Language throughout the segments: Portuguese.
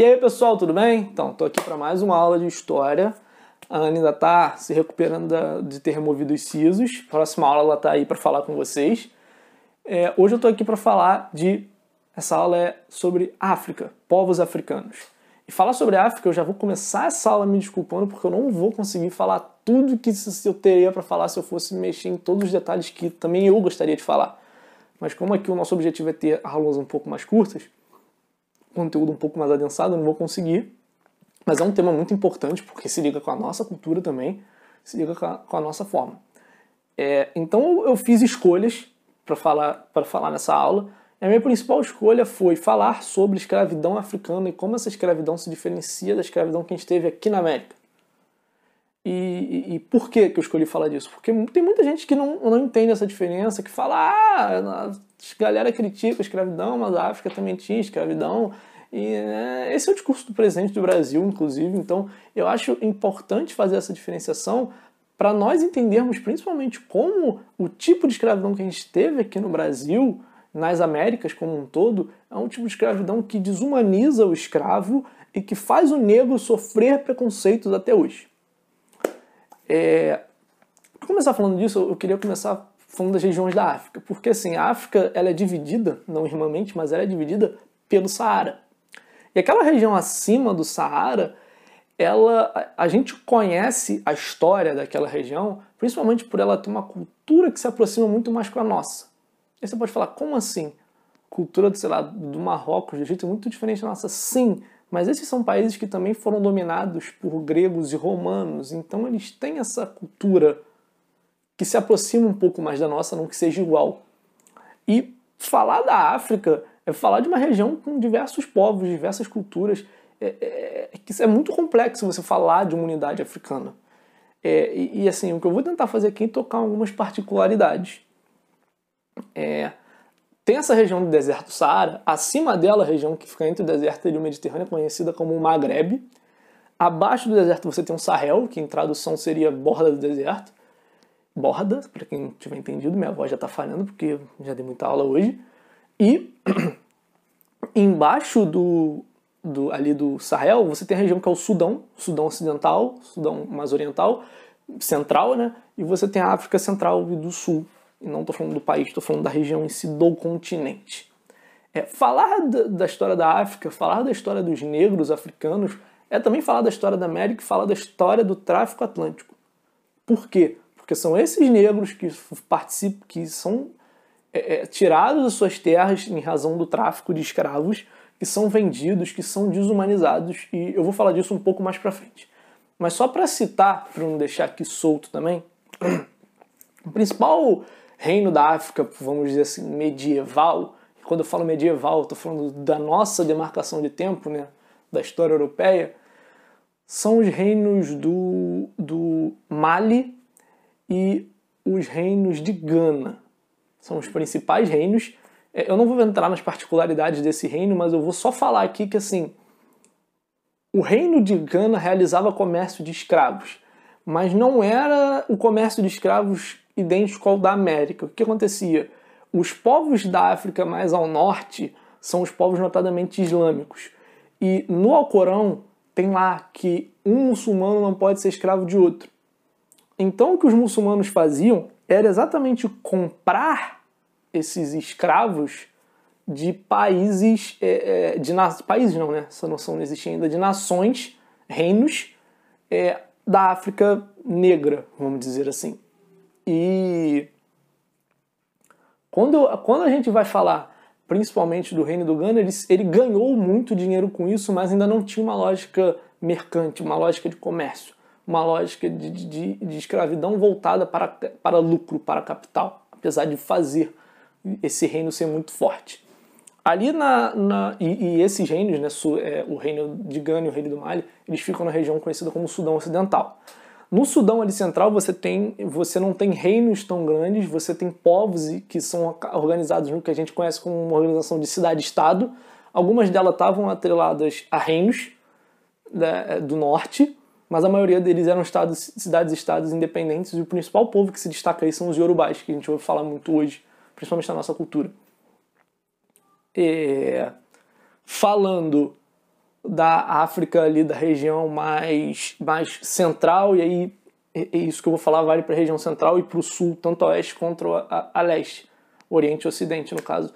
E aí pessoal, tudo bem? Então, estou aqui para mais uma aula de história. A Ana ainda está se recuperando de ter removido os sisos. Próxima aula ela está aí para falar com vocês. É, hoje eu estou aqui para falar de. Essa aula é sobre África, povos africanos. E falar sobre África, eu já vou começar essa aula me desculpando porque eu não vou conseguir falar tudo que eu teria para falar se eu fosse mexer em todos os detalhes que também eu gostaria de falar. Mas como aqui o nosso objetivo é ter aulas um pouco mais curtas, conteúdo um pouco mais adensado, eu não vou conseguir. Mas é um tema muito importante porque se liga com a nossa cultura também, se liga com a, com a nossa forma. É, então eu fiz escolhas para falar, falar nessa aula. A minha principal escolha foi falar sobre escravidão africana e como essa escravidão se diferencia da escravidão que a gente teve aqui na América. E, e, por que, que eu escolhi falar disso? Porque tem muita gente que não, não entende essa diferença, que fala, ah, a galera critica a escravidão, mas a África também tinha escravidão. E né, esse é o discurso do presidente do Brasil, inclusive. Então, eu acho importante fazer essa diferenciação para nós entendermos principalmente como o tipo de escravidão que a gente teve aqui no Brasil, nas Américas como um todo, é um tipo de escravidão que desumaniza o escravo e que faz o negro sofrer preconceitos até hoje. É, começar falando disso, eu queria começar falando das regiões da África, porque assim, a África ela é dividida, não irmãmente, mas ela é dividida pelo Saara. E aquela região acima do Saara, ela, a gente conhece a história daquela região, principalmente por ela ter uma cultura que se aproxima muito mais com a nossa. Aí você pode falar, como assim? Cultura, sei lá, do Marrocos, do Egito é muito diferente da nossa. Sim, mas esses são países que também foram dominados por gregos e romanos, então eles têm essa cultura que se aproxima um pouco mais da nossa, não que seja igual. E falar da África é falar de uma região com diversos povos, diversas culturas, é, é, é, é muito complexo você falar de uma unidade africana. É, e, e, assim, o que eu vou tentar fazer aqui é tocar algumas particularidades. É, tem essa região do deserto Saara, acima dela a região que fica entre o deserto e o Mediterrâneo, conhecida como o Maghreb. Abaixo do deserto você tem o Sahel, que em tradução seria borda do deserto. Borda, para quem tiver entendido, minha voz já está falhando porque já dei muita aula hoje. E embaixo do, do, ali do Sahel, você tem a região que é o Sudão, Sudão Ocidental, Sudão mais oriental, central, né? E você tem a África Central e do Sul, e não estou falando do país, estou falando da região em si do continente. É, falar da, história da África, falar da história dos negros africanos, é também falar da história da América e falar da história do tráfico atlântico. Por quê? Porque são esses negros que participam, que são é, é, tirados das suas terras em razão do tráfico de escravos, que são vendidos, que são desumanizados, e eu vou falar disso um pouco mais para frente. Mas só para citar, para não deixar aqui solto também, o principal reino da África, vamos dizer assim, medieval. Quando eu falo medieval, estou falando da nossa demarcação de tempo, né, da história europeia, são os reinos do, do Mali e os reinos de Gana. São os principais reinos. É, eu não vou entrar nas particularidades desse reino, mas eu vou só falar aqui que assim, o reino de Gana realizava comércio de escravos, mas não era o comércio de escravos idêntico ao da América. O que acontecia? Os povos da África mais ao norte são os povos notadamente islâmicos. E no Alcorão tem lá que um muçulmano não pode ser escravo de outro. Então o que os muçulmanos faziam era exatamente comprar esses escravos de países, é, é de países não, né? Essa noção não existe ainda, de nações, reinos é, da África negra, vamos dizer assim. E quando, quando a gente vai falar principalmente do reino do Ghana, ele, ele ganhou muito dinheiro com isso, mas ainda não tinha uma lógica mercante, uma lógica de comércio, uma lógica de, de, de escravidão voltada para, para lucro, para capital, apesar de fazer esse reino ser muito forte. Ali na, na e, e, esses reinos, né, é, o reino de Gana e o reino do Mali, eles ficam na região conhecida como Sudão Ocidental. No Sudão ali central você tem, você não tem reinos tão grandes, você tem povos que são organizados no que a gente conhece como uma organização de cidade-estado. Algumas delas estavam atreladas a reinos né, do norte, mas a maioria deles eram estados, cidades-estados independentes e o principal povo que se destaca aí são os yorubais, que a gente ouve falar muito hoje, principalmente na nossa cultura. É... Falando da África ali da região mais, mais central e aí é isso que eu vou falar vale para a região central e para o sul, tanto a oeste quanto a, a, leste, oriente e ocidente no caso.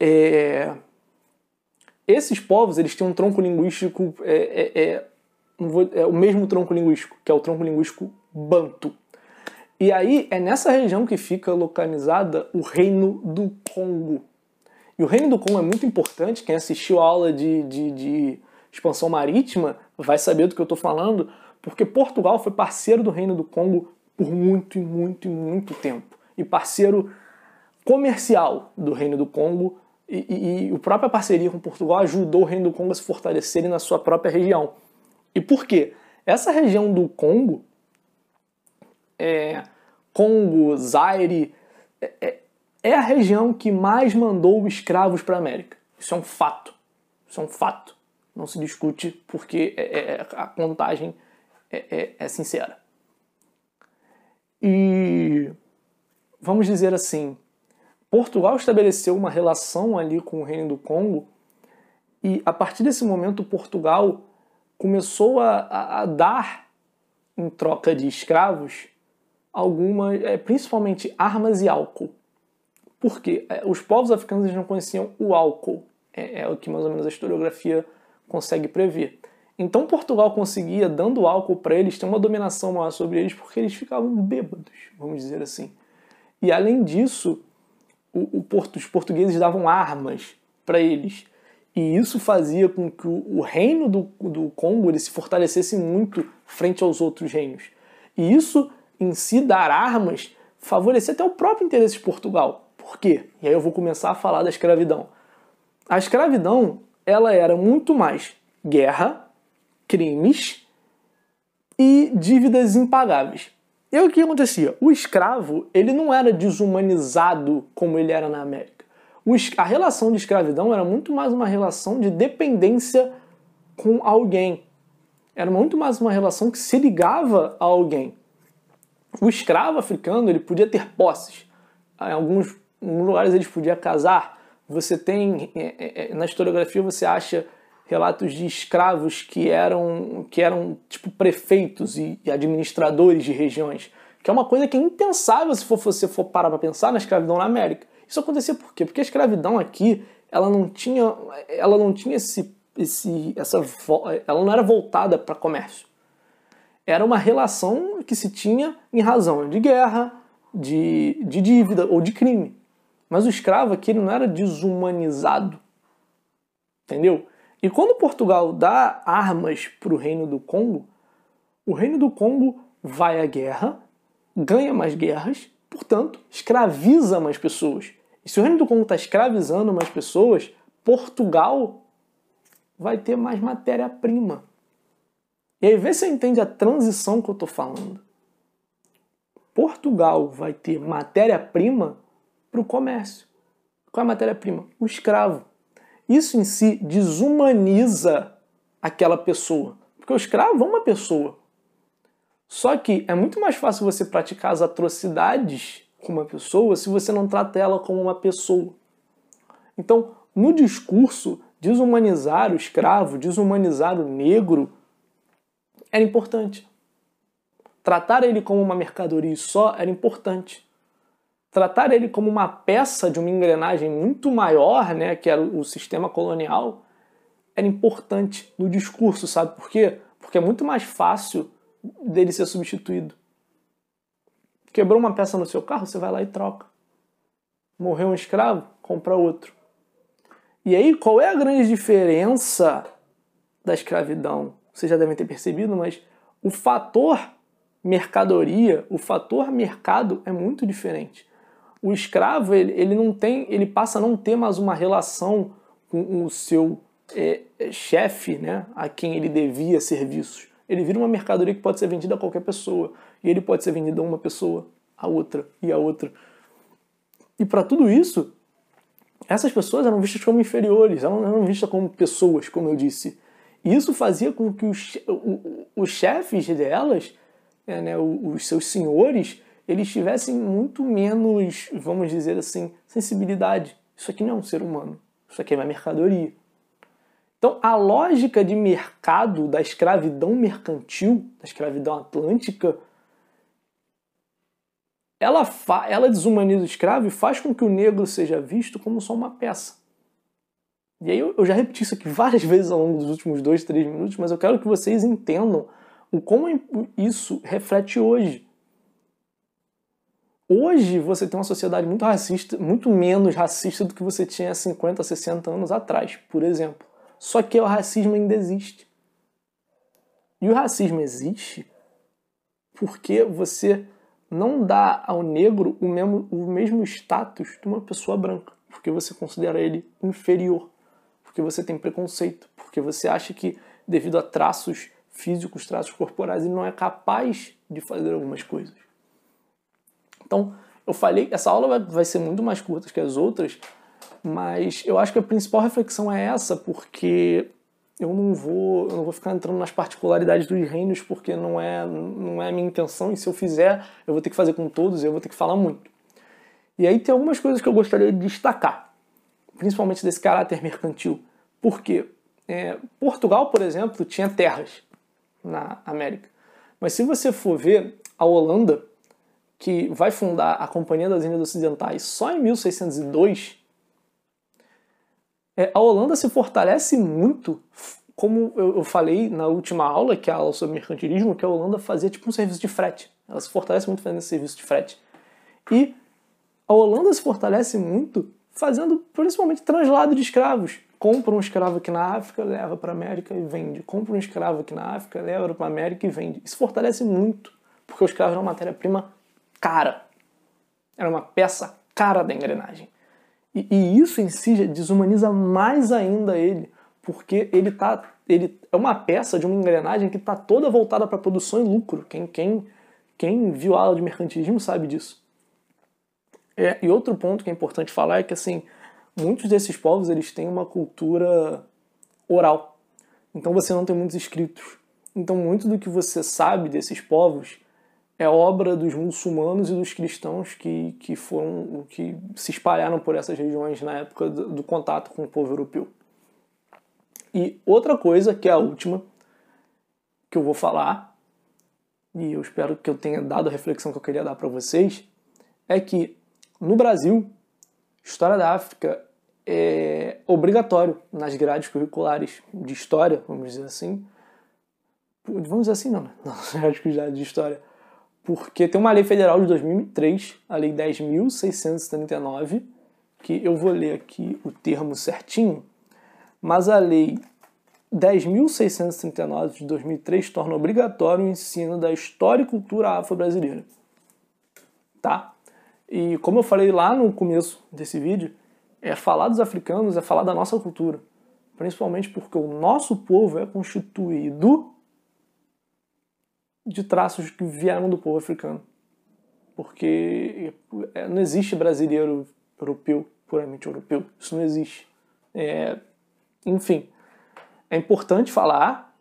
É... Esses povos eles têm um tronco linguístico é, é, é, vou, é o mesmo tronco linguístico, que é o tronco linguístico banto. E aí é nessa região que fica localizada o Reino do Congo. E o Reino do Congo é muito importante, quem assistiu a aula de, de, de expansão marítima vai saber do que eu estou falando, porque Portugal foi parceiro do Reino do Congo por muito muito muito tempo. E parceiro comercial do Reino do Congo. E, e, e a própria parceria com Portugal ajudou o Reino do Congo a se fortalecer na sua própria região. E por quê? Essa região do Congo, é, Congo, Zaire, é, é, é a região que mais mandou escravos para a América. Isso é um fato. Isso é um fato. Não se discute porque é, é, a contagem é, é, é sincera. E vamos dizer assim, Portugal estabeleceu uma relação ali com o Reino do Congo e a partir desse momento Portugal começou a, a, a dar em troca de escravos algumas, é, principalmente armas e álcool. Porque é, os povos africanos não conheciam o álcool, é, é o que mais ou menos a historiografia consegue prever. Então Portugal conseguia, dando álcool para eles, ter uma dominação maior sobre eles porque eles ficavam bêbados, vamos dizer assim. E além disso, o, o porto, os portugueses davam armas para eles. E isso fazia com que o, o reino do, do Congo se fortalecesse muito frente aos outros reinos. E isso, em si, dar armas, favorecia até o próprio interesse de Portugal. Por quê? E aí eu vou começar a falar da escravidão. A escravidão, ela era muito mais guerra, crimes e dívidas impagáveis. E o que acontecia? O escravo ele não era desumanizado como ele era na América. A relação de escravidão era muito mais uma relação de dependência com alguém. Era muito mais uma relação que se ligava a alguém. O escravo africano ele podia ter posses. Alguns lugares ele podia casar. Você tem é, é, é, na historiografia você acha relatos de escravos que eram, que eram tipo prefeitos e administradores de regiões, que é uma coisa que é impensável se for, você for parar para pensar na escravidão na América. Isso acontecia por quê? Porque a escravidão aqui, ela não tinha, ela não tinha esse, esse essa, ela não era voltada para comércio. Era uma relação que se tinha em razão de guerra, de, de dívida ou de crime. Mas o escravo aqui não era desumanizado. Entendeu? E quando Portugal dá armas para o Reino do Congo, o Reino do Congo vai à guerra, ganha mais guerras, portanto, escraviza mais pessoas. E se o Reino do Congo está escravizando mais pessoas, Portugal vai ter mais matéria-prima. E aí vê se você entende a transição que eu estou falando. Portugal vai ter matéria-prima para o comércio. Qual é a matéria-prima? O escravo. Isso em si desumaniza aquela pessoa. Porque o escravo é uma pessoa. Só que é muito mais fácil você praticar as atrocidades com uma pessoa se você não trata ela como uma pessoa. Então, no discurso, desumanizar o escravo, desumanizar o negro era importante. Tratar ele como uma mercadoria só era importante tratar ele como uma peça de uma engrenagem muito maior, né, que era o sistema colonial, era importante no discurso, sabe por quê? Porque é muito mais fácil dele ser substituído. Quebrou uma peça no seu carro, você vai lá e troca. Morreu um escravo, compra outro. E aí, qual é a grande diferença da escravidão? Vocês já devem ter percebido, mas o fator mercadoria, o fator mercado é muito diferente o escravo ele, ele não tem, ele passa a não ter mais uma relação com o seu é, é, chefe, né, a quem ele devia serviços. Ele vira uma mercadoria que pode ser vendida a qualquer pessoa e ele pode ser vendido a uma pessoa, a outra e a outra. E para tudo isso, essas pessoas eram vistas como inferiores, eram, eram vistas como pessoas, como eu disse. E isso fazia com que os, os chefes delas, é, né, os seus senhores, eles tivessem muito menos, vamos dizer assim, sensibilidade. Isso aqui não é um ser humano, isso aqui é uma mercadoria. Então, a lógica de mercado da escravidão mercantil, da escravidão atlântica, ela, ela desumaniza o escravo e faz com que o negro seja visto como só uma peça. E aí eu, eu já repeti isso aqui várias vezes ao longo dos últimos dois, três minutos, mas eu quero que vocês entendam o como isso reflete hoje. Hoje você tem uma sociedade muito racista, muito menos racista do que você tinha 50, 60 anos atrás, por exemplo. Só que o racismo ainda existe. E o racismo existe porque você não dá ao negro o mesmo, o mesmo status de uma pessoa branca, porque você considera ele inferior, porque você tem preconceito, porque você acha que, devido a traços físicos, traços corporais, ele não é capaz de fazer algumas coisas. Então, eu falei, essa aula vai, ser muito mais curta que as outras, mas eu acho que a principal reflexão é essa, porque eu não vou, eu não vou ficar entrando nas particularidades dos reinos porque não é, não é a minha intenção e se eu fizer, eu vou ter que fazer com todos eu vou ter que falar muito. E aí tem algumas coisas que eu gostaria de destacar, principalmente desse caráter mercantil. Porque é, Portugal, por exemplo, tinha terras na América. Mas se você for ver a Holanda, que vai fundar a Companhia das Índias Ocidentais só em 1602, é, a Holanda se fortalece muito, como eu, falei na última aula, que é a aula sobre mercantilismo, que a Holanda fazia tipo um serviço de frete. Ela se fortalece muito fazendo esse serviço de frete. E a Holanda se fortalece muito fazendo principalmente translado de escravos. Compra um escravo aqui na África, leva para a América e vende. Compra um escravo aqui na África, leva para a América e vende. Isso fortalece muito, porque o escravo era uma matéria-prima cara. Era uma peça cara da engrenagem. E, e, isso em si desumaniza mais ainda ele, porque ele tá, ele é uma peça de uma engrenagem que está toda voltada para produção e lucro. Quem, quem, quem viu a aula de mercantilismo sabe disso. É, e outro ponto que é importante falar é que assim, muitos desses povos eles têm uma cultura oral. Então você não tem muitos escritos. Então muito do que você sabe desses povos é obra dos muçulmanos e dos cristãos que, que foram que se espalharam por essas regiões na época do, do contato com o povo europeu. E outra coisa, que é a última, que eu vou falar, e eu espero que eu tenha dado a reflexão que eu queria dar para vocês, é que no Brasil, História da África é obrigatório nas grades curriculares de História, vamos dizer assim. Vamos dizer assim, não, né? Nas grades de História porque tem uma lei federal de 2003, a Lei 10.639, que eu vou ler aqui o termo certinho, mas a Lei 10.639 de 2003 torna obrigatório o ensino da história e cultura afro-brasileira. Tá? E como eu falei lá no começo desse vídeo, é falar dos africanos, é falar da nossa cultura. Principalmente porque o nosso povo é constituído de traços que vieram do povo africano. Porque é, não existe brasileiro europeu, puramente europeu. Isso não existe. É, enfim, é importante falar.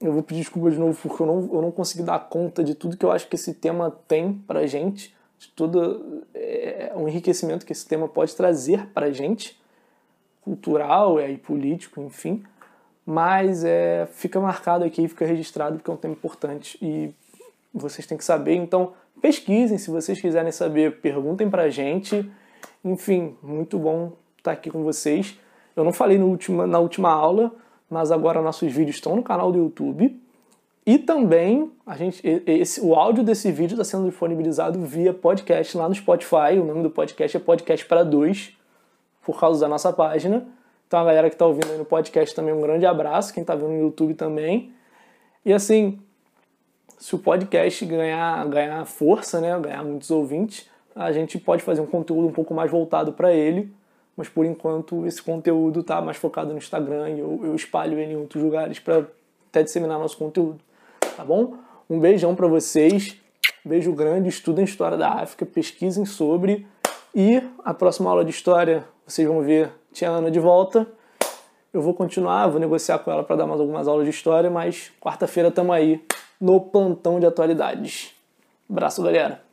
Eu vou pedir desculpa de novo porque eu não, eu não consegui dar conta de tudo que eu acho que esse tema tem pra gente, de todo é, o enriquecimento que esse tema pode trazer pra gente, cultural é, e político, enfim mas é, fica marcado aqui, fica registrado porque é um tema importante e vocês têm que saber. Então, pesquisem, se vocês quiserem saber, perguntem pra gente. Enfim, muito bom estar aqui com vocês. Eu não falei última, na última aula, mas agora nossos vídeos estão no canal do YouTube. E também a gente, esse, o áudio desse vídeo está sendo disponibilizado via podcast lá no Spotify. O nome do podcast é Podcast para Dois, por causa da nossa página. Então a galera que está ouvindo aí no podcast também, um grande abraço. Quem está vendo no YouTube também. E assim, se o podcast ganhar, ganhar força, né, ganhar muitos ouvintes, a gente pode fazer um conteúdo um pouco mais voltado para ele. Mas por enquanto esse conteúdo está mais focado no Instagram e eu, eu espalho ele em outros lugares para até disseminar nosso conteúdo. Tá bom? Um beijão para vocês. Beijo grande. Estudem História da África, pesquisem sobre. E a próxima aula de História vocês vão ver Tia Ana de volta. Eu vou continuar, vou negociar com ela para dar mais algumas aulas de história, mas quarta-feira estamos aí no plantão de atualidades. Abraço, galera!